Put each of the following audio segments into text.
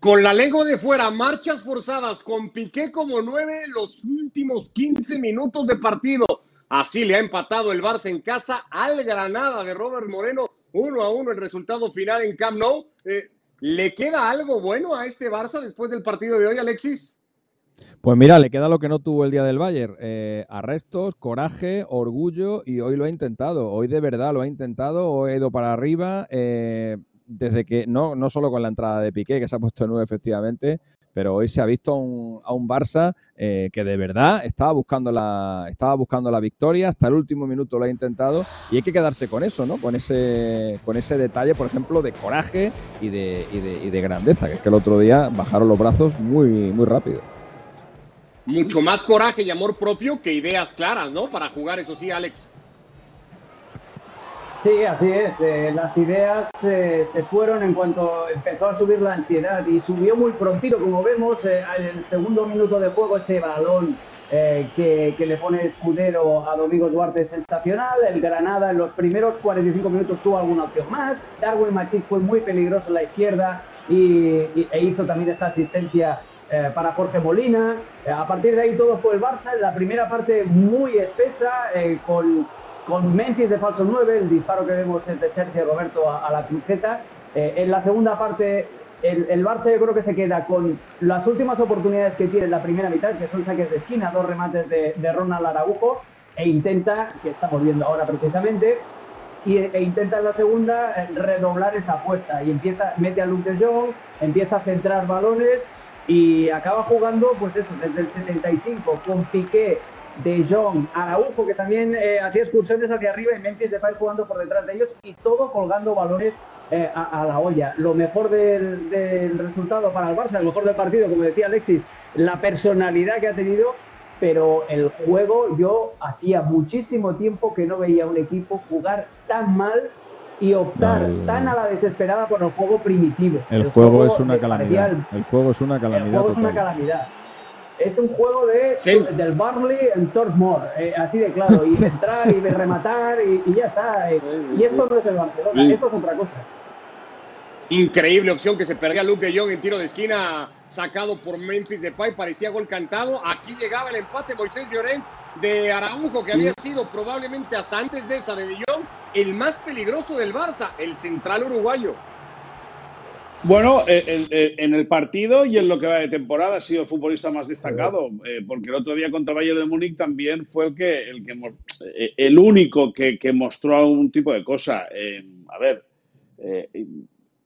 Con la lengua de fuera, marchas forzadas, con Piqué como nueve los últimos 15 minutos de partido. Así le ha empatado el Barça en casa al Granada de Robert Moreno, uno a uno el resultado final en Camp Nou. Eh, ¿Le queda algo bueno a este Barça después del partido de hoy, Alexis? Pues mira, le queda lo que no tuvo el día del Bayern. Eh, arrestos, coraje, orgullo y hoy lo ha intentado. Hoy de verdad lo ha intentado, hoy ha ido para arriba. Eh, desde que, no, no solo con la entrada de Piqué, que se ha puesto nuevo efectivamente, pero hoy se ha visto a un Barça eh, que de verdad estaba buscando, la, estaba buscando la victoria, hasta el último minuto lo ha intentado y hay que quedarse con eso, ¿no? Con ese, con ese detalle, por ejemplo, de coraje y de, y de, y de grandeza, que es que el otro día bajaron los brazos muy, muy rápido. Mucho más coraje y amor propio que ideas claras, ¿no? Para jugar, eso sí, Alex. Sí, así es. Eh, las ideas eh, se fueron en cuanto empezó a subir la ansiedad y subió muy prontito, como vemos, eh, el segundo minuto de juego este balón que, le pone Escudero a Domingo Duarte sensacional. El Granada en los primeros 45 minutos tuvo alguna opción más. Darwin Machís fue muy peligroso en la izquierda y, e hizo también esta asistencia para Jorge Molina. a partir de ahí todo fue el Barça. La primera parte muy espesa, con con Memphis de falso 9, el disparo que vemos es de Sergio Roberto a, la cruceta. Eh, en la segunda parte, el, el, Barça yo creo que se queda con las últimas oportunidades que tiene en la primera mitad, que son saques de esquina, dos remates de, de Ronald Araujo, e intenta, que estamos viendo ahora precisamente, y, e intenta en la segunda eh, redoblar esa apuesta y empieza, mete a Luke de Jong, empieza a centrar balones y acaba jugando, pues eso, desde el 75 con Piqué de Jong, Araujo, que también eh, hacía excursiones hacia arriba y Memphis Depay jugando por detrás de ellos y todo colgando balones eh, a, la olla. Lo mejor del, resultado para el Barça, lo mejor del partido, como decía Alexis, la personalidad que ha tenido, pero el juego, yo hacía muchísimo tiempo que no veía un equipo jugar tan mal y optar tan a la desesperada por el juego primitivo. El, juego, es una calamidad. el juego es una calamidad. El juego es una calamidad es un juego de, del Barley en Tormore, eh, así de claro, y entrar y rematar y, ya está. Eh. y esto no es el Barcelona, esto es otra cosa. Increíble opción que se perdía Luke de Jong en tiro de esquina sacado por Memphis Depay, parecía gol cantado. Aquí llegaba el empate Moisés Llorens de Araujo, que había sido probablemente hasta antes de esa de De Jong el más peligroso del Barça, el central uruguayo. Bueno, eh, eh, en el partido y en lo que va de temporada ha sido el futbolista más destacado, eh, porque el otro día contra Bayern de Múnich también fue el que el, que, el único que, mostró algún tipo de cosa. a ver,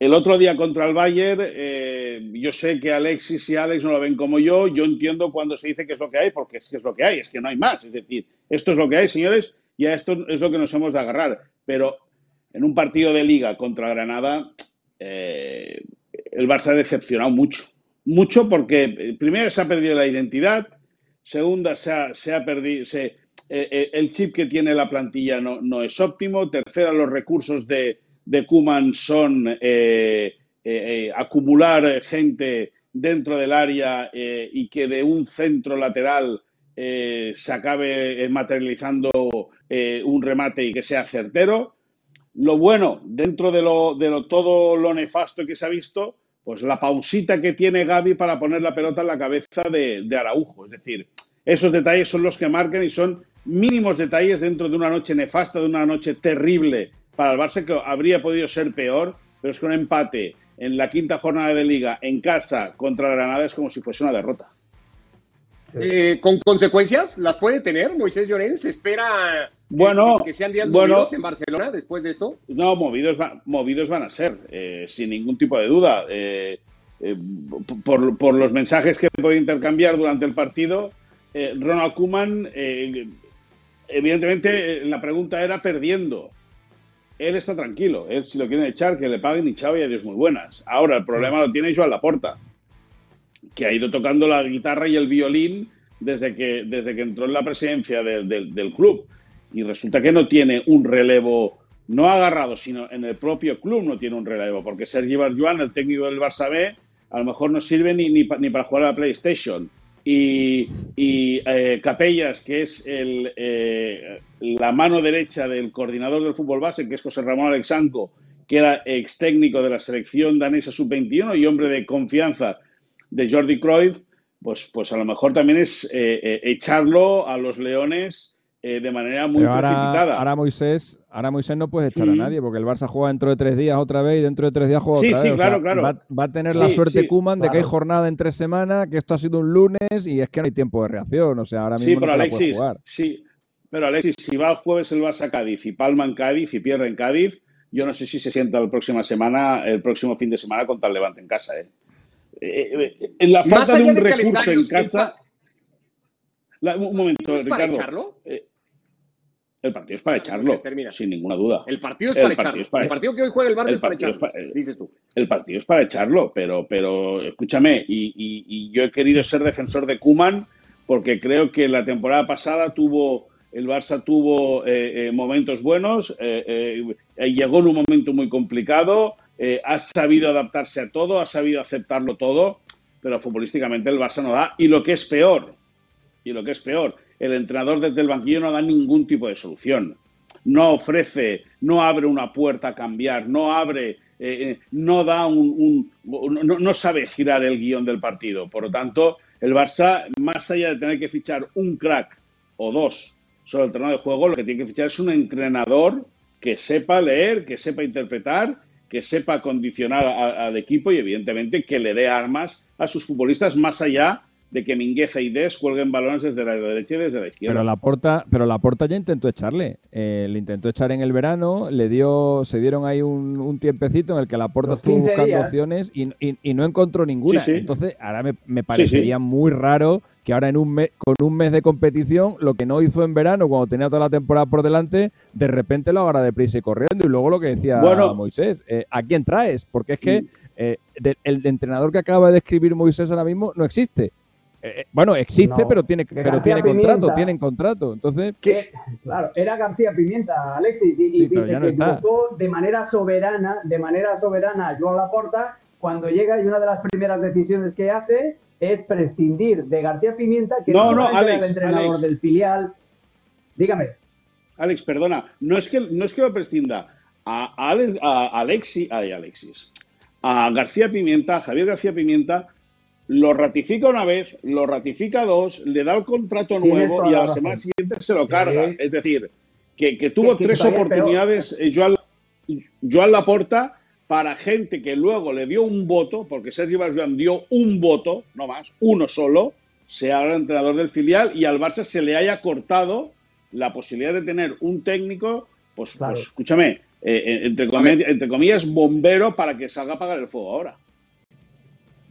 el otro día contra el Bayern, yo sé que Alexis y Alex no lo ven como yo, yo entiendo cuando se dice que es lo que hay, porque es que es lo que hay, es que no hay más. Es decir, esto es lo que hay, señores, y a esto es lo que nos hemos de agarrar. Pero en un partido de liga contra Granada eh, el Barça ha decepcionado mucho. Mucho porque, eh, primero, se ha perdido la identidad, segunda, se ha, perdido, eh, el chip que tiene la plantilla no, es óptimo, tercera, los recursos de, de Kuman son acumular gente dentro del área y que de un centro lateral se acabe materializando un remate y que sea certero. Lo bueno, dentro de, lo, de lo, todo lo nefasto que se ha visto, pues la pausita que tiene Gaby para poner la pelota en la cabeza de, Araujo. Es decir, esos detalles son los que marcan y son mínimos detalles dentro de una noche nefasta, de una noche terrible para el Barça, que habría podido ser peor, pero es que un empate en la quinta jornada de liga en casa contra Granada es como si fuese una derrota. Eh, ¿Con consecuencias las puede tener Moisés Llorens? ¿Espera bueno, que, sean días movidos en Barcelona después de esto? No, movidos, movidos van a ser, eh, sin ningún tipo de duda. Eh, por, los mensajes que puede intercambiar durante el partido, Ronald Kuman, evidentemente la pregunta era perdiendo. Él está tranquilo, él si lo quieren echar, que le paguen y chao y adiós muy buenas. Ahora, el problema lo tiene Joan Laporta que ha ido tocando la guitarra y el violín desde que, desde que entró en la presidencia del club. Y resulta que no tiene un relevo, no agarrado, sino en el propio club no tiene un relevo, porque Sergi Barjuan, el técnico del Barça B, a lo mejor no sirve ni, ni, para jugar a la PlayStation. Y, eh, Capellas, que es el, eh, la mano derecha del coordinador del fútbol base, que es José Ramón Alexanco, que era ex técnico de la selección danesa sub-21 y hombre de confianza de Jordi Cruyff, pues, pues a lo mejor también es eh, eh, echarlo a los Leones eh, de manera muy ahora, precipitada. Ahora Moisés, ahora Moisés no puedes echar a nadie porque el Barça juega dentro de tres días otra vez y dentro de tres días juega otra sí, vez. claro, claro. Va, a tener la suerte Kuman de que hay jornada en tres semanas, que esto ha sido un lunes y es que no hay tiempo de reacción. O sea, ahora mismo sí, pero no Alexis, jugar. Sí, pero Alexis, si va el jueves el Barça a Cádiz y palma en Cádiz y pierde en Cádiz, yo no sé si se sienta la próxima semana, el próximo fin de semana contra el Levante en casa. ¿eh? Eh, eh, en la falta de un recurso en casa. La, un momento, Ricardo. El partido es para echarlo, sin ninguna duda. El partido es para echarlo. el partido que hoy juega el Barça es para echarlo, dices tú. El partido es para echarlo, pero, pero escúchame, y, yo he querido ser defensor de Kuman porque creo que la temporada pasada tuvo el Barça tuvo eh, eh, momentos buenos, eh, llegó en un momento muy complicado, ha sabido adaptarse a todo, ha sabido aceptarlo todo, pero futbolísticamente el Barça no da. Y lo que es peor, y lo que es peor, el entrenador desde el banquillo no da ningún tipo de solución. No ofrece, no abre una puerta a cambiar, no abre, eh, eh, no da un, no, sabe girar el guion del partido. Por lo tanto, el Barça, más allá de tener que fichar un crack o dos sobre el terreno de juego, lo que tiene que fichar es un entrenador que sepa leer, que sepa interpretar, que sepa condicionar al equipo y, evidentemente, que le dé armas a sus futbolistas más allá de que Mingueza y Des cuelguen balones desde la derecha y desde la izquierda. Pero la porta, pero la porta ya intentó echarle. Eh, le intentó echar en el verano, le dio, se dieron ahí un, tiempecito en el que la porta estuvo buscando opciones y, no encontró ninguna. Entonces, ahora me, parecería muy raro que ahora en un mes, con un mes de competición, lo que no hizo en verano, cuando tenía toda la temporada por delante, de repente lo haga deprisa y corriendo. Y luego lo que decía Moisés, eh, ¿a quién traes? Porque es que eh, el entrenador que acaba de escribir Moisés ahora mismo no existe. Eh, eh, bueno, existe, pero tiene, pero tiene contrato, tienen contrato. Entonces. claro, era García Pimienta, Alexis, y, dice que de manera soberana, de manera soberana a Joan Laporta cuando llega y una de las primeras decisiones que hace es prescindir de García Pimienta, que no, no, Alex, el entrenador del filial. Dígame. Alex, perdona, no es que no es que lo prescinda. A, Alex, a Alexis, ay, Alexis, a García Pimienta, a Javier García Pimienta, lo ratifica una vez, lo ratifica dos, le da el contrato nuevo y a la, semana siguiente se lo carga. Es decir, que, tuvo tres oportunidades eh, Joan, Joan Laporta para gente que luego le dio un voto, porque Sergio Joan dio un voto, no más, uno solo, sea ahora entrenador del filial y al Barça se le haya cortado la posibilidad de tener un técnico, pues, pues escúchame, eh, eh, entre, comillas, entre comillas, bombero para que salga a apagar el fuego ahora.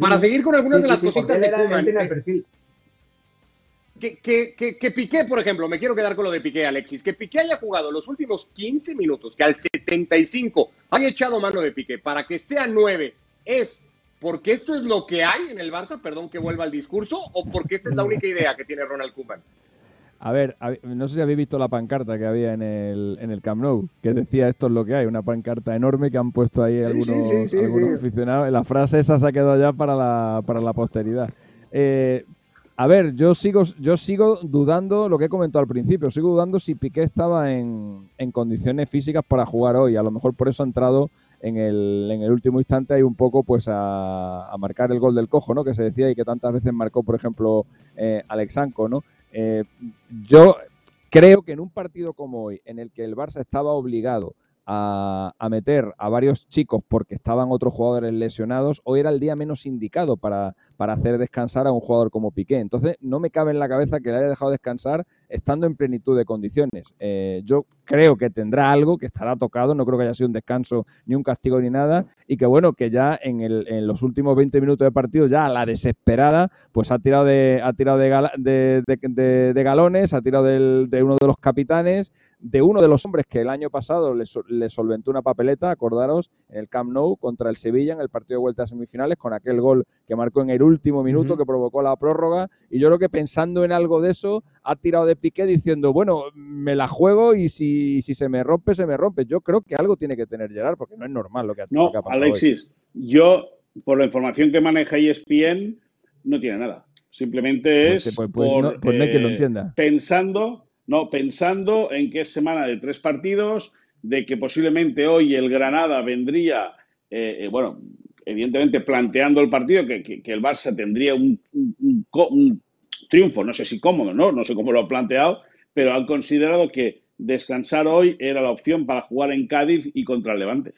Para seguir con algunas de las cositas de Kuman. Que, que, que, Piqué, por ejemplo, me quiero quedar con lo de Piqué, Alexis, que Piqué haya jugado los últimos 15 minutos, que al 75 haya echado mano de Piqué para que sea 9, es porque esto es lo que hay en el Barça, perdón que vuelva al discurso, o porque esta es la única idea que tiene Ronald Koeman. A ver, no sé si habéis visto la pancarta que había en el, en el Camp Nou, que decía esto es lo que hay, una pancarta enorme que han puesto ahí algunos, aficionados. La frase esa se ha quedado ya para la, para la posteridad. Eh, a ver, yo sigo, yo sigo dudando lo que he comentado al principio, sigo dudando si Piqué estaba en, en condiciones físicas para jugar hoy. A lo mejor por eso ha entrado en el, en el último instante ahí un poco pues a, a, marcar el gol del cojo, ¿no? Que se decía y que tantas veces marcó, por ejemplo, eh, Alexanco, ¿no? Eh, yo creo que en un partido como hoy, en el que el Barça estaba obligado a, meter a varios chicos porque estaban otros jugadores lesionados, hoy era el día menos indicado para, para, hacer descansar a un jugador como Piqué. Entonces, no me cabe en la cabeza que le haya dejado descansar estando en plenitud de condiciones. Eh, yo creo que tendrá algo, que estará tocado, no creo que haya sido un descanso ni un castigo ni nada, y que bueno, que ya en, el, en los últimos 20 minutos de partido, ya a la desesperada, pues ha tirado de, ha tirado de, de, galones, ha tirado de uno de los capitanes, de uno de los hombres que el año pasado le, le, solventó una papeleta, acordaros, en el Camp Nou contra el Sevilla en el partido de vuelta a semifinales, con aquel gol que marcó en el último minuto, que provocó la prórroga, y yo creo que pensando en algo de eso, ha tirado de Piqué diciendo, bueno, me la juego y si, si se me rompe, se me rompe. Yo creo que algo tiene que tener Gerard, porque no es normal lo que ha, no, pasado. Alexis, yo, por la información que maneja ESPN, no tiene nada. Simplemente pues es pues, pues, por, no, hay quien lo entienda. pensando, no, pensando en que es semana de tres partidos, de que posiblemente hoy el Granada vendría, eh, eh, bueno, evidentemente planteando el partido, que, el Barça tendría un, triunfo, no sé si cómodo, ¿no? No sé cómo lo ha planteado, pero han considerado que descansar hoy era la opción para jugar en Cádiz y contra el Levante.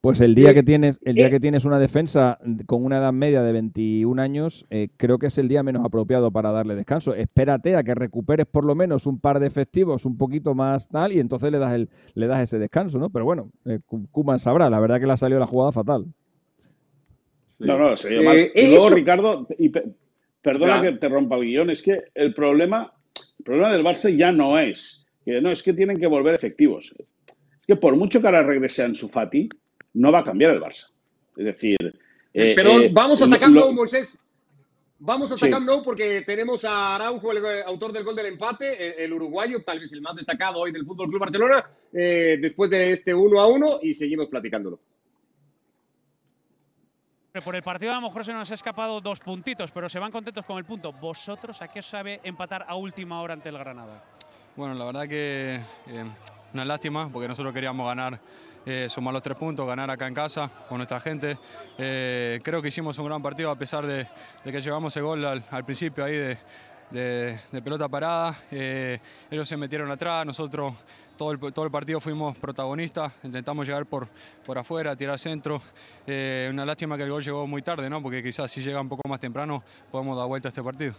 Pues el día que tienes, el día que tienes una defensa con una edad media de 21 años, eh, creo que es el día menos apropiado para darle descanso. Espérate a que recuperes por lo menos un par de efectivos un poquito más tal y entonces le das el, le das ese descanso, ¿no? Pero bueno, eh, Kuman sabrá, la verdad que le ha salido la jugada fatal. No, no, se. Eh, y luego, Ricardo, y perdona que te rompa el guion, es que el problema, el problema del Barça ya no es que no, es que tienen que volver efectivos. Es que por mucho que ahora regrese Ansu Fati, no va a cambiar el Barça. Es decir. Eh, Pero eh, vamos a Camp Nou, Moisés. Vamos a sí. Camp Nou porque tenemos a Araujo, el autor del gol del empate, el, uruguayo, tal vez el más destacado hoy del Fútbol Club Barcelona, eh, después de este 1 a 1 y seguimos platicándolo. Por el partido a lo mejor se nos ha escapado dos puntitos, pero se van contentos con el punto. ¿Vosotros a qué os sabe empatar a última hora ante el Granada? Bueno, la verdad que una lástima porque nosotros queríamos ganar eh, sumar los tres puntos, ganar acá en casa con nuestra gente. Eh, creo que hicimos un gran partido a pesar de, que llevamos el gol al, principio ahí de, pelota parada. Eh, ellos se metieron atrás, nosotros todo el, todo el partido fuimos protagonistas, intentamos llegar por, por afuera, tirar centro. una lástima que el gol llegó muy tarde, ¿no? porque quizás si llega un poco más temprano podemos dar vuelta a este partido.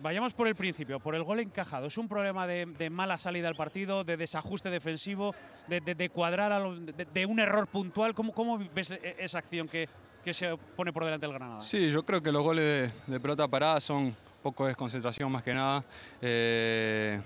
Vayamos por el principio, por el gol encajado. ¿Es un problema de, mala salida al partido, de desajuste defensivo, de, cuadrar, de, un error puntual? ¿Cómo, ¿Cómo, ves esa acción que, que, se pone por delante del Granada? Sí, yo creo que los goles de, pelota parada son poco de desconcentración más que nada. Eh,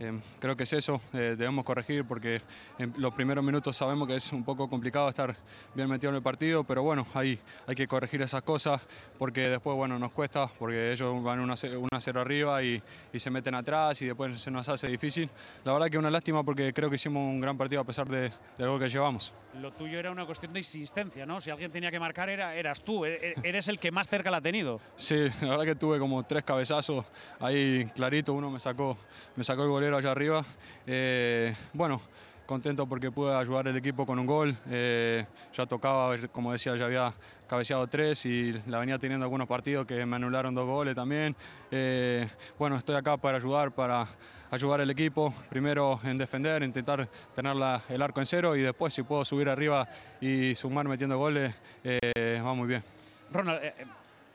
Em, creo que es eso, eh, debemos corregir porque en los primeros minutos sabemos que es un poco complicado estar bien metido en el partido, pero bueno, ahí hay que corregir esas cosas porque después bueno, nos cuesta, porque ellos van 1-0 arriba y, se meten atrás y después se nos hace difícil. La verdad que es una lástima porque creo que hicimos un gran partido a pesar de, de lo que llevamos. Lo tuyo era una cuestión de insistencia, ¿no? Si alguien tenía que marcar era, eras tú, e, e, eres el que más cerca la ha tenido. Sí, la verdad que tuve como tres cabezazos ahí clarito, uno me sacó, me sacó el golero allá arriba. Eh, bueno, contento porque pude ayudar al equipo con un gol. Eh, ya tocaba, como decía, ya había cabeceado tres y la venía teniendo algunos partidos que me anularon dos goles también. Eh, bueno, estoy acá para ayudar, para ayudar al equipo, primero en defender, intentar tener el arco en cero y después si puedo subir arriba y sumar metiendo goles, va muy bien. Ronald,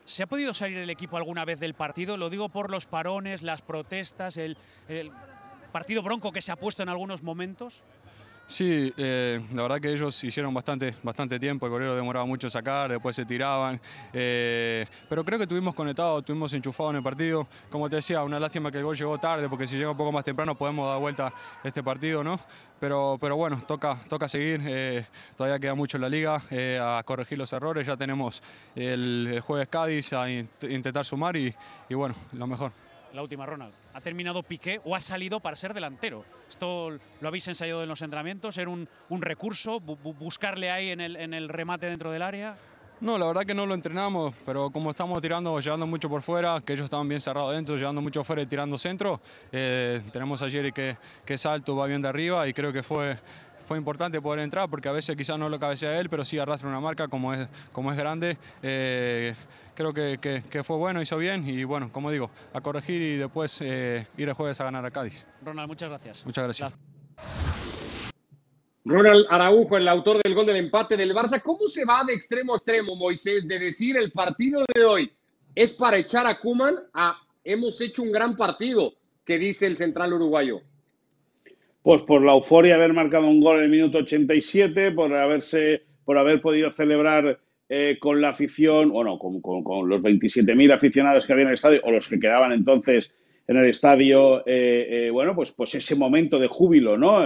¿Se ha podido salir el equipo alguna vez del partido? Lo digo por los parones, las protestas, el, partido bronco que se ha puesto en algunos momentos? Sí, eh, la verdad que ellos hicieron bastante, bastante tiempo, el golero demoraba mucho sacar, después se tiraban, eh, pero creo que tuvimos conectado, tuvimos enchufado en el partido. Como te decía, una lástima que el gol llegó tarde, porque si llega un poco más temprano podemos dar vuelta este partido, ¿no? Pero, pero bueno, toca, toca seguir, eh, todavía queda mucho en la liga, a corregir los errores, ya tenemos el, jueves Cádiz a intentar sumar y, y bueno, lo mejor la última, Ronald. ¿Ha terminado Piqué o ha salido para ser delantero? ¿Esto lo habéis ensayado en los entrenamientos? ¿Era un, recurso? ¿Buscarle ahí en el, en el remate dentro del área? No, la verdad que no lo entrenamos, pero como estamos tirando, llevando mucho por fuera, que ellos estaban bien cerrados dentro, llevando mucho fuera y tirando centro, eh, tenemos a Jerry que, que salto, va bien de arriba y creo que fue, fue importante poder entrar porque a veces quizás no lo cabecea él, pero sí arrastra una marca como es, como es grande. Eh, creo que, que, fue bueno, hizo bien y bueno, como digo, a corregir y después eh, ir el jueves a ganar a Cádiz. Ronald, muchas gracias. Muchas gracias. Ronald Araujo, el autor del gol del empate del Barça. ¿Cómo se va de extremo a extremo, Moisés, de decir el partido de hoy es para echar a Kuman a hemos hecho un gran partido, que dice el central uruguayo? Pues por la euforia de haber marcado un gol en el minuto 87, por haberse, por haber podido celebrar eh, con la afición, bueno, con, con, los 27.000 aficionados que había en el estadio, o los que quedaban entonces en el estadio, eh, eh, bueno, pues, pues ese momento de júbilo, ¿no?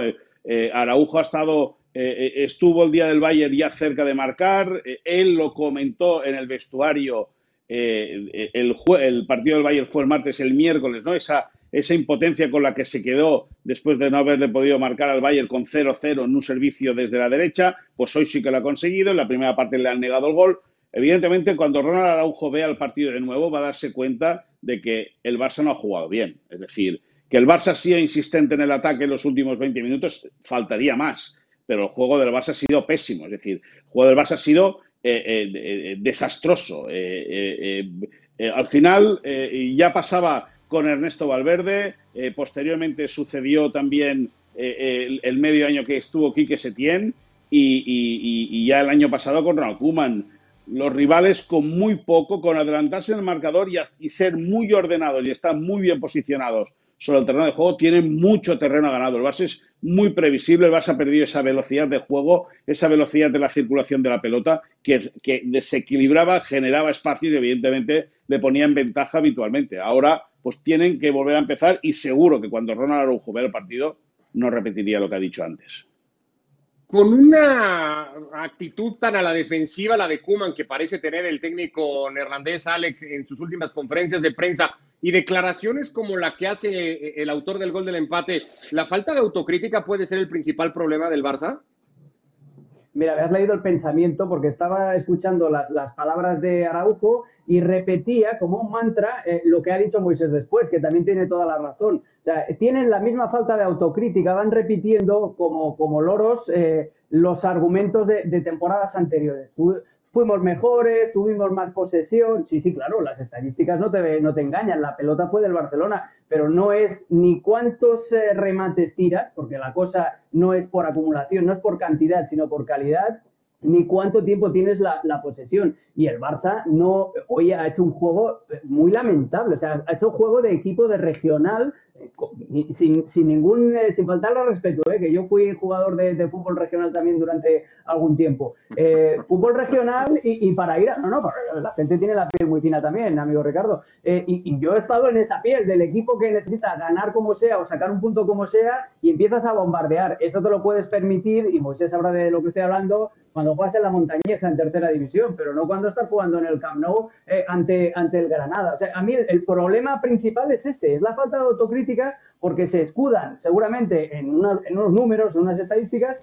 Araujo ha estado, estuvo el día del Bayern ya cerca de marcar, él lo comentó en el vestuario, el, el partido del Bayern fue el martes, el miércoles, ¿no? Esa esa impotencia con la que se quedó después de no haberle podido marcar al Bayern con 0-0 en un servicio desde la derecha, pues hoy sí que lo ha conseguido. En la primera parte le han negado el gol. Evidentemente, cuando Ronald Araujo vea el partido de nuevo, va a darse cuenta de que el Barça no ha jugado bien. Es decir, Que el Barça sea insistente en el ataque en los últimos 20 minutos, faltaría más. Pero el juego del Barça ha sido pésimo. Es decir, el juego del Barça ha sido eh, eh, eh, desastroso. al final ya pasaba con Ernesto Valverde, posteriormente sucedió también el, medio año que estuvo Quique Setién y, ya el año pasado con Ronald Koeman. Los rivales con muy poco, con adelantarse en el marcador y, y ser muy ordenados y estar muy bien posicionados sobre el terreno de juego, tienen mucho terreno ganado. El Barça es muy previsible, el Barça ha perdido esa velocidad de juego, esa velocidad de la circulación de la pelota, que, desequilibraba, generaba espacio y evidentemente le ponía en ventaja habitualmente. Ahora, pues tienen que volver a empezar y seguro que cuando Ronald Araujo vea el partido, no repetiría lo que ha dicho antes con una actitud tan a la defensiva, la de Kuman, que parece tener el técnico neerlandés Alex en sus últimas conferencias de prensa, y declaraciones como la que hace eh, el autor del gol del empate, ¿la falta de autocrítica puede ser el principal problema del Barça? Mira, habías leído el pensamiento porque estaba escuchando las, palabras de Araujo y repetía como un mantra eh, lo que ha dicho Moisés después, que también tiene toda la razón. O sea, tienen la misma falta de autocrítica, van repitiendo como, como loros eh, los argumentos de, temporadas anteriores. Fuimos mejores, tuvimos más posesión. Sí, sí, claro, las estadísticas no te, no te engañan. La pelota fue del Barcelona, pero no es ni cuántos eh, remates tiras, porque la cosa no es por acumulación, no es por cantidad, sino por calidad, ni cuánto tiempo tienes la, la, posesión. Y el Barça no, hoy ha hecho un juego muy lamentable, o sea, ha hecho un juego de equipo de regional sin, sin ningún, eh, sin faltarle respeto, eh, que yo fui jugador de, fútbol regional también durante algún tiempo. Eh, fútbol regional y, para ir a, no, no, la gente tiene la piel muy fina también, amigo Ricardo. Y, yo he estado en esa piel del equipo que necesita ganar como sea o sacar un punto como sea y empiezas a bombardear. Eso te lo puedes permitir y Moisés sabrá de lo que estoy hablando cuando juegas en la montañesa en tercera división, pero no cuando estás jugando en el Camp Nou ante, ante el Granada. O sea, a mí el problema principal es ese, es la falta de autocrítica porque se escudan seguramente en, unos números, en unas estadísticas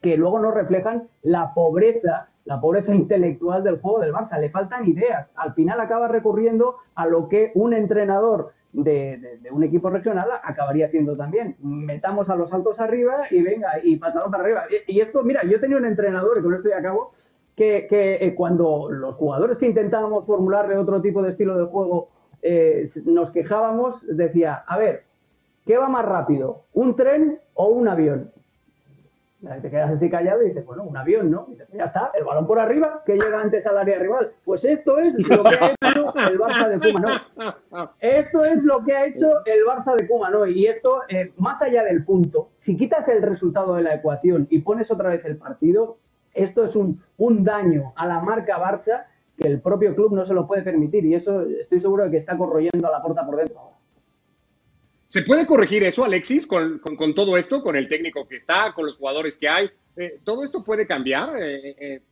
que luego no reflejan la pobreza, la pobreza intelectual del juego del Barça. Le faltan ideas. Al final acaba recurriendo a lo que un entrenador de, un equipo regional acabaría haciendo también. Metamos a los altos arriba y venga, y patadón para arriba. Y, esto, mira, yo tenía un entrenador, y con esto ya acabo, que, que eh, cuando los jugadores que intentábamos formularle otro tipo de estilo de juego eh, nos quejábamos, decía, a ver, ¿qué va más rápido? ¿Un tren o un avión? Te quedas así callado y dices, bueno, un avión, ¿no? ya está, el balón por arriba, que llega antes al área rival. Pues esto es lo que ha hecho el Barça de Kuma, Esto es lo que ha hecho el Barça de Kuma, Y esto, eh, más allá del punto, si quitas el resultado de la ecuación y pones otra vez el partido, esto es un, un daño a la marca Barça que el propio club no se lo puede permitir y eso estoy seguro de que está corroyendo a la puerta por dentro. ¿Se puede corregir eso, Alexis, con, todo esto, con el técnico que está, con los jugadores que hay? Eh, ¿Todo esto puede cambiar eh, eh,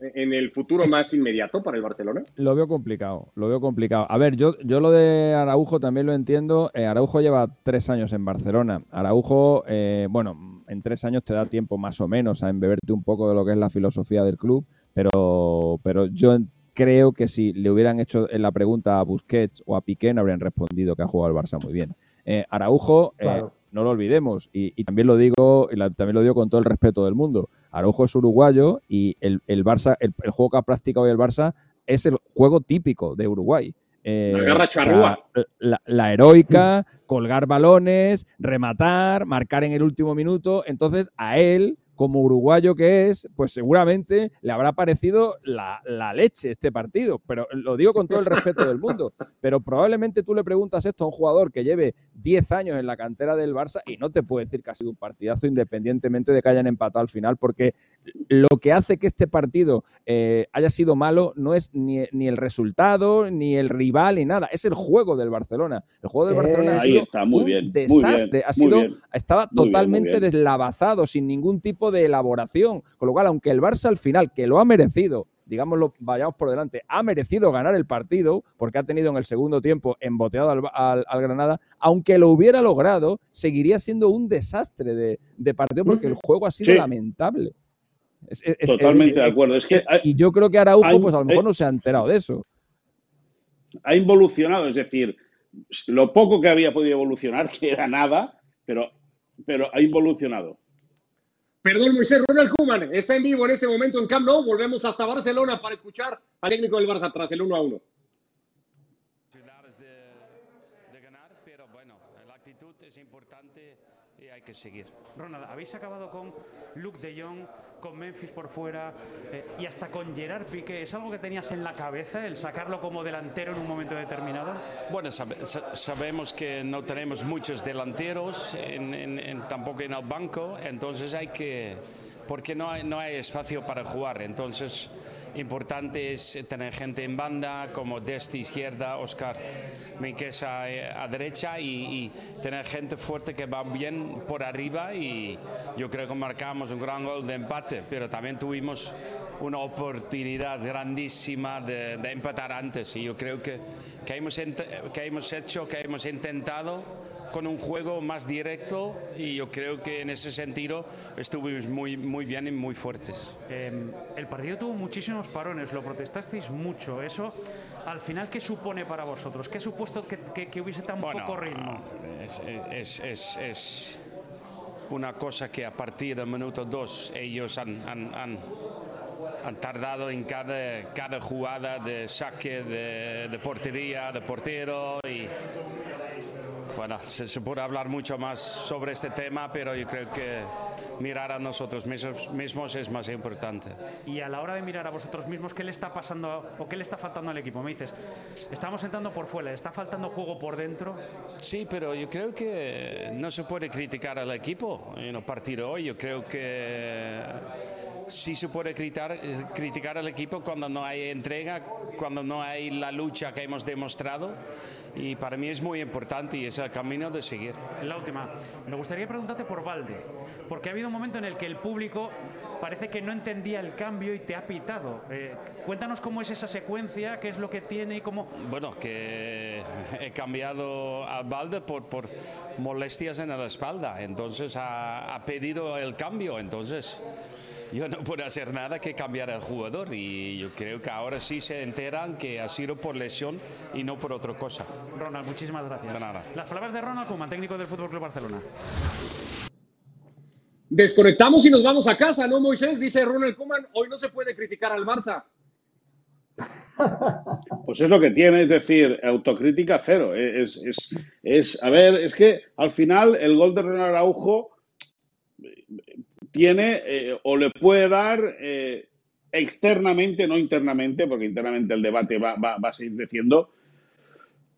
en el futuro más inmediato para el Barcelona? Lo veo complicado, lo veo complicado. A ver, yo, yo lo de Araujo también lo entiendo. Araujo lleva tres años en Barcelona. Araujo, bueno, en tres años te da tiempo más o menos a embeberte un poco de lo que es la filosofía del club, pero, pero yo creo que si le hubieran hecho la pregunta a Busquets o a Piqué no habrían respondido que ha jugado el Barça muy bien. Eh, Araujo, eh, no lo olvidemos, y, también lo digo, y también lo digo con todo el respeto del mundo. Araujo es uruguayo y el, Barça, el, juego que ha practicado hoy el Barça es el juego típico de Uruguay. Eh, la, la, la, heroica, colgar balones, rematar, marcar en el último minuto. Entonces, a él, como uruguayo que es, pues seguramente le habrá parecido la, leche este partido. Pero lo digo con todo el respeto del mundo. Pero probablemente tú le preguntas esto a un jugador que lleve 10 años en la cantera del Barça y no te puede decir que ha sido un partidazo independientemente de que hayan empatado al final, porque lo que hace que este partido eh, haya sido malo no es ni, el resultado, ni el rival, ni nada. Es el juego del Barcelona. El juego del Barcelona ha sido un desastre. ha sido, estaba totalmente deslavazado, sin ningún tipo de elaboración. Con lo cual, aunque el Barça al final, que lo ha merecido, digámoslo, vayamos por delante, ha merecido ganar el partido, porque ha tenido en el segundo tiempo emboteado al, Granada, aunque lo hubiera logrado, seguiría siendo un desastre de, partido, porque el juego ha sido lamentable. Totalmente de acuerdo. Es que y yo creo que Araujo, pues a lo mejor no se ha enterado de eso. Ha involucionado, es decir, lo poco que había podido evolucionar, que era nada, pero, pero ha evolucionado. Perdón, Moisés, Ronald Koeman está en vivo en este momento en Camp Nou. Volvemos hasta Barcelona para escuchar al técnico del Barça tras el 1 a 1. de ganar, pero bueno, la actitud es importante y hay que seguir. Ronald, habéis acabado con Luke de Jong, con Memphis por fuera eh, y hasta con Gerard Piqué. ¿Es algo que tenías en la cabeza el sacarlo como delantero en un momento determinado? Bueno, sabe- sa- sabemos que no tenemos muchos delanteros, en- en- en- tampoco en el banco, entonces hay que, porque no hay, no hay espacio para jugar, entonces importante es tener gente en banda como Desti izquierda, Oscar Minquesa eh, a derecha y, y tener gente fuerte que va bien por arriba y yo creo que marcamos un gran gol de empate, pero también tuvimos una oportunidad grandísima de, de empatar antes y yo creo que, que, hemos, que hemos hecho, que hemos intentado con un juego más directo y yo creo que en ese sentido estuvimos muy, muy bien y muy fuertes. Eh, el partido tuvo muchísimos parones, lo protestasteis mucho. ¿Eso al final qué supone para vosotros? ¿Qué ha supuesto que, que- que hubiese tan Bueno, poco ritmo? Es, es- es- es una cosa que a partir del minuto 2 ellos han, han- han- han tardado en cada, cada jugada de saque de, de portería, de portero y bueno, se, se puede hablar mucho más sobre este tema, pero yo creo que mirar a nosotros mismos, mismos es más importante. Y a la hora de mirar a vosotros mismos, ¿qué le está pasando o qué le está faltando al equipo? Me dices, estamos entrando por fuera, ¿le está faltando juego por dentro? Sí, pero yo creo que no se puede criticar al equipo en el partido hoy. Yo creo que sí se puede criticar, eh, criticar al equipo cuando no hay entrega, cuando no hay la lucha que hemos demostrado. Y para mí es muy importante y es el camino de seguir. La última, me gustaría preguntarte por Valde, porque ha habido un momento en el que el público parece que no entendía el cambio y te ha pitado. Eh, cuéntanos cómo es esa secuencia, qué es lo que tiene y cómo... Bueno, que he cambiado a Valde por, por molestias en la espalda, entonces ha, ha pedido el cambio, entonces yo no puedo hacer nada que cambiar al jugador y yo creo que ahora sí se enteran que ha sido por lesión y no por otra cosa. Ronald, muchísimas gracias. De nada. Las palabras de Ronald Koeman, técnico del Fútbol Club Barcelona. Desconectamos y nos vamos a casa, ¿no, Moisés? Dice Ronald Koeman, hoy no se puede criticar al Barça. Pues es lo que tiene, es decir, autocrítica cero. Es, es, es, a ver, es que al final el gol de Ronald Araujo tiene eh, o le puede dar eh, externamente, no internamente, porque internamente el debate va, va, va a seguir creciendo,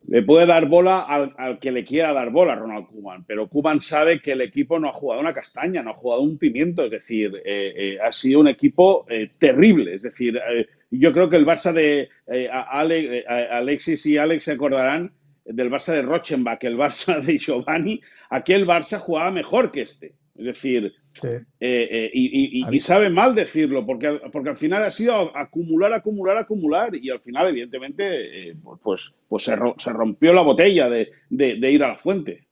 le puede dar bola al, al, que le quiera dar bola Ronald Koeman, pero Koeman sabe que el equipo no ha jugado una castaña, no ha jugado un pimiento, es decir, eh, ha sido un equipo terrible, es decir, yo creo que el Barça de Ale, Alexis y Alex se acordarán del Barça de Rochenbach, el Barça de Giovanni, aquel Barça jugaba mejor que este, es decir, sí. eh, eh, y, y, y, sabe mal decirlo, porque, porque al final ha sido acumular, acumular, acumular, y al final, evidentemente, eh, pues, pues se, se, rompió la botella de, de, de, ir a la fuente.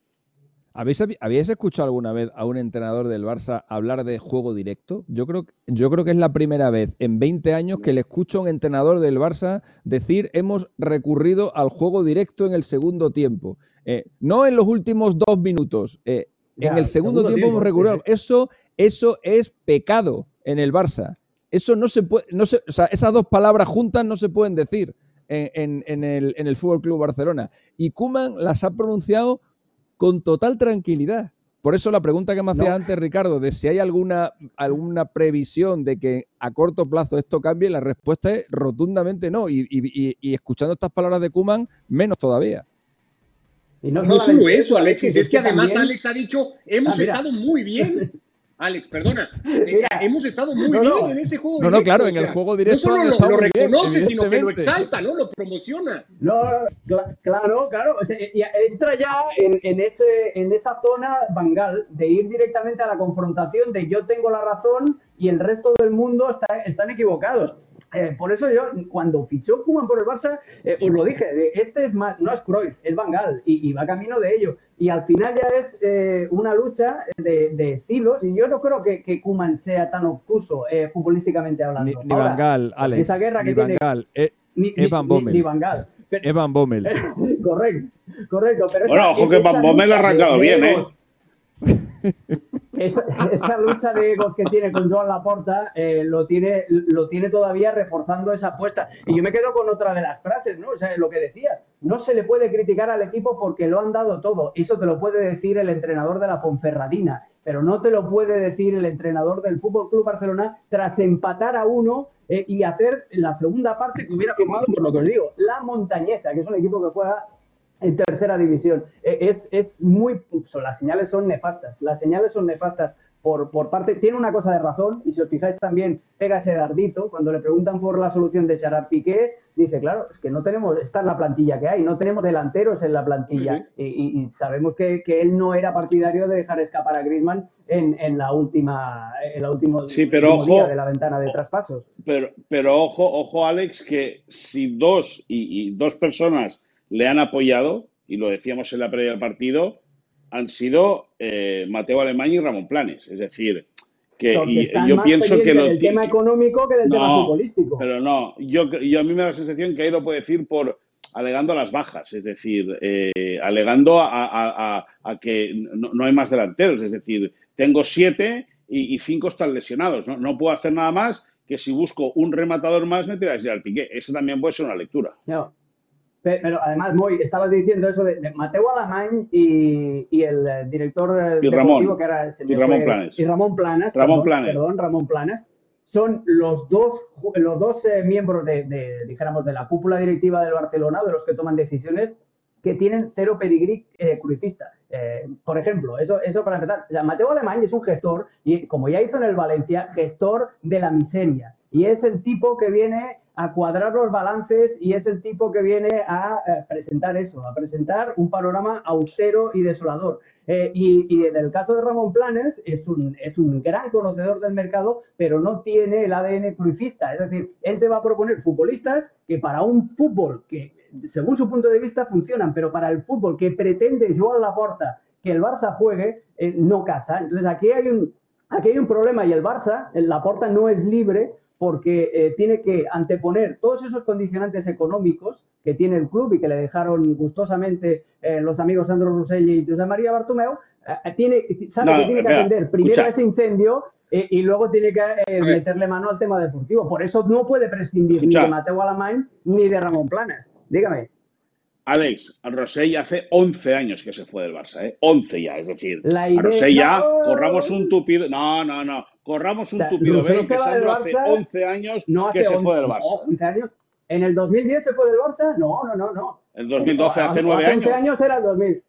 ¿Habéis, ¿Habéis escuchado alguna vez a un entrenador del Barça hablar de juego directo? Yo creo, yo creo que es la primera vez en 20 años que le escucho a un entrenador del Barça decir hemos recurrido al juego directo en el segundo tiempo. Eh, no en los últimos dos minutos, eh, ya, en el segundo, segundo tiempo, tiempo hemos recurrido. Sí. Eso, eso es pecado en el Barça. Eso no se puede, no se, o sea, esas dos palabras juntas no se pueden decir en, en, en el, en el Fútbol Club Barcelona. Y Kuman las ha pronunciado con total tranquilidad. Por eso la pregunta que me hacía no. antes Ricardo, de si hay alguna, alguna previsión de que a corto plazo esto cambie, la respuesta es rotundamente no. Y, y, y escuchando estas palabras de Kuman, menos todavía. Y no, no solo eso, Alexis, es que además también... Alex ha dicho, hemos ah, estado muy bien. Alex, perdona, mira, hemos estado muy no, bien no. en ese juego No, no, claro, en el juego directo. No solo lo, lo reconoce, bien, sino que lo exalta, ¿no? Lo promociona. No, cl claro, claro. O sea, entra ya en, en, ese, en esa zona Bangal de ir directamente a la confrontación de yo tengo la razón y el resto del mundo está, están equivocados. Eh, por eso yo, cuando fichó Koeman por el Barça, eh, os lo dije, este es más, no es Cruyff, es Van Gaal, y, y, va camino de ello. Y al final ya es eh, una lucha de, de, estilos, y yo no creo que, que Koeman sea tan obtuso eh, futbolísticamente hablando. Ni, ni Ahora, Van Gaal, Alex, esa guerra ni que Van tiene, Gaal, eh, ni, ni, Van Bommel. Ni, Van Gaal. Evan Bommel. correcto, correcto. Pero bueno, esa- ojo que Van Bommel ha arrancado bien, ¿eh? Esa, esa lucha de egos que tiene con Joan Laporta eh, lo, tiene, lo tiene todavía reforzando esa apuesta. Y yo me quedo con otra de las frases, ¿no? O sea, lo que decías. No se le puede criticar al equipo porque lo han dado todo. Eso te lo puede decir el entrenador de la Ponferradina, pero no te lo puede decir el entrenador del Fútbol Club Barcelona tras empatar a uno eh, y hacer la segunda parte que hubiera firmado, por lo que os digo, la Montañesa, que es un equipo que juega en tercera división. Eh, Es, es muy. las señales son nefastas. Las señales son nefastas por, por parte. Tiene una cosa de razón, y si os fijáis también, pega ese dardito. Cuando le preguntan por la solución de Gerard Piqué, dice, claro, es que no tenemos. Esta es la plantilla que hay, no tenemos delanteros en la plantilla. Y, y- y sabemos que, que él no era partidario de dejar escapar a Griezmann en, en la última. En la última Sí, pero último día ojo- de la ventana de traspasos. Pero, pero ojo, ojo, Alex, que si dos y, y dos personas le han apoyado, y lo decíamos en la previa del partido, han sido eh, Mateo Alemán y Ramón Planes. Es decir, que Porque y- están yo más pienso que lo del tema económico que del tema futbolístico. Pero no, yo, yo a mí me da la sensación que ahí lo puede decir por alegando las bajas, es decir, eh, alegando a, a- a- a que no, no hay más delanteros, es decir, tengo siete y, y cinco están lesionados, ¿no? No puedo hacer nada más que si busco un rematador más me tiras ya al piqué. Esa también puede ser una lectura. No. Pe- Pero además, Moy, estabas diciendo eso de, de Mateo Alamán y, y el eh, director eh, Y Ramón. que era se Y Ramón fue- Planes. y Ramón Planas, Ramón perdón, Planes. perdón, Ramón Planas, son los dos los dos eh, miembros de, de, dijéramos de la cúpula directiva del Barcelona, de los que toman decisiones que tienen cero pedigrí eh. Eh, por ejemplo, eso, eso para empezar. O sea, Mateo Alemán es un gestor, y como ya hizo en el Valencia, gestor de la miseria. Y es el tipo que viene a cuadrar los balances y es el tipo que viene a eh, presentar eso, a presentar un panorama austero y desolador. Eh, y, y en el caso de Ramón Planes, es un, es un gran conocedor del mercado, pero no tiene el ADN cruifista. Es decir, él te va a proponer futbolistas que para un fútbol que, según su punto de vista, funcionan, pero para el fútbol que pretende Joan Laporta que el Barça juegue, eh, no casa. Entonces aquí hay un, aquí hay un problema y el Barça, el Laporta no es libre porque eh, tiene que anteponer todos esos condicionantes económicos que tiene el club y que le dejaron gustosamente eh, los amigos Sandro Roselli y José María Bartomeu, eh, tiene, sabe No, que tiene que atender primero escucha. ese incendio y luego tiene que meterle mano al tema deportivo. Por eso no puede prescindir Escucha. ni de Mateo Alamán ni de Ramón Planas. Dígame. Alex, a Rosell hace 11 años que se fue del Barça, ¿eh? 11 ya, es decir, La a idea- Rosell ya, No. corramos un tupido, no, no, no, corramos un O sea, tupido velo se que Sandro hace Barça, 11 años No hace que se 11, fue del no, Barça. 11 años. ¿En el 2010 se fue del Barça? No, no, no, no. El 2012, hace 9 11 años. años era el 2000.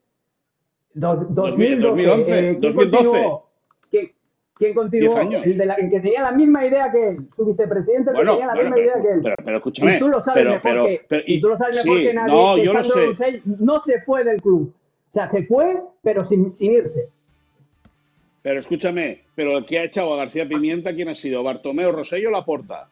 Dos- 2000, 2012. 2011, eh, ¿quién 2012. continuó? ¿Quién, quién continuó? 10 años. El, de la- el que tenía la misma idea que él, su vicepresidente, Bueno, tenía la bueno, misma idea que él. pero, pero escúchame, y tú lo sabes pero, mejor que, y tú lo sabes mejor sí, que nadie no, que yo lo Sandro sé. Rossell no se fue del club. O sea, se fue, pero sin, sin irse. Pero escúchame, pero el que ha echado a García Pimienta, ¿quién ha sido? ¿Bartomeu, Rosello o Laporta?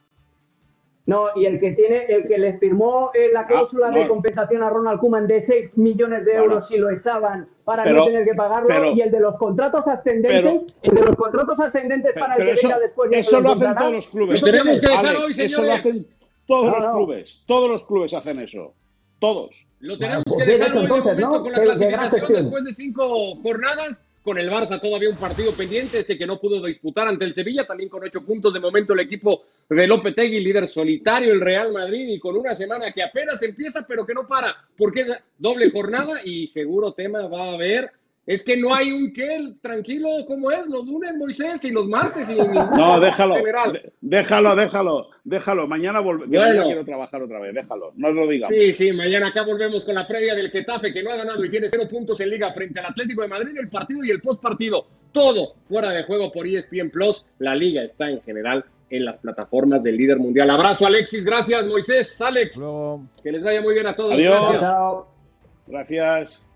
No, y el que tiene, el que le firmó eh, la cláusula Ah, de no. compensación a Ronald Koeman de 6 millones de Bueno. euros si lo echaban para Pero- no tener que pagarlo, pero- y el de los contratos ascendentes, el de los contratos ascendentes Pero, para el que eso, venga después que eso lo hacen todos los clubes. Lo tenemos que dejar hoy, Eso lo señores. hacen todos No, los no. clubes. Todos los clubes hacen eso. Todos. Lo tenemos pues que bien dejar hoy de entonces, momento ¿no? con la clasificación después de cinco jornadas. Con el Barça todavía un partido pendiente, ese que no pudo disputar ante el Sevilla, también con ocho puntos de momento el equipo de Lopetegui, líder solitario, el Real Madrid, y con una semana que apenas empieza, pero que no para, porque es doble jornada y seguro tema va a haber. Es que no hay un qué, tranquilo como es, los lunes, Moisés, y los martes, y No, déjalo. general. Déjalo, déjalo, déjalo. Mañana, volve- que Bueno. mañana quiero trabajar otra vez. Déjalo. No os lo digamos. Sí, sí, mañana acá volvemos con la previa del Getafe, que no ha ganado y tiene cero puntos en Liga frente al Atlético de Madrid, el partido y el postpartido. Todo fuera de juego por ESPN Plus. La Liga está en general en las plataformas del líder mundial. Abrazo, Alexis. Gracias, Moisés. Alex. Luego. Que les vaya muy bien a todos. Adiós. Gracias. Chao. Gracias.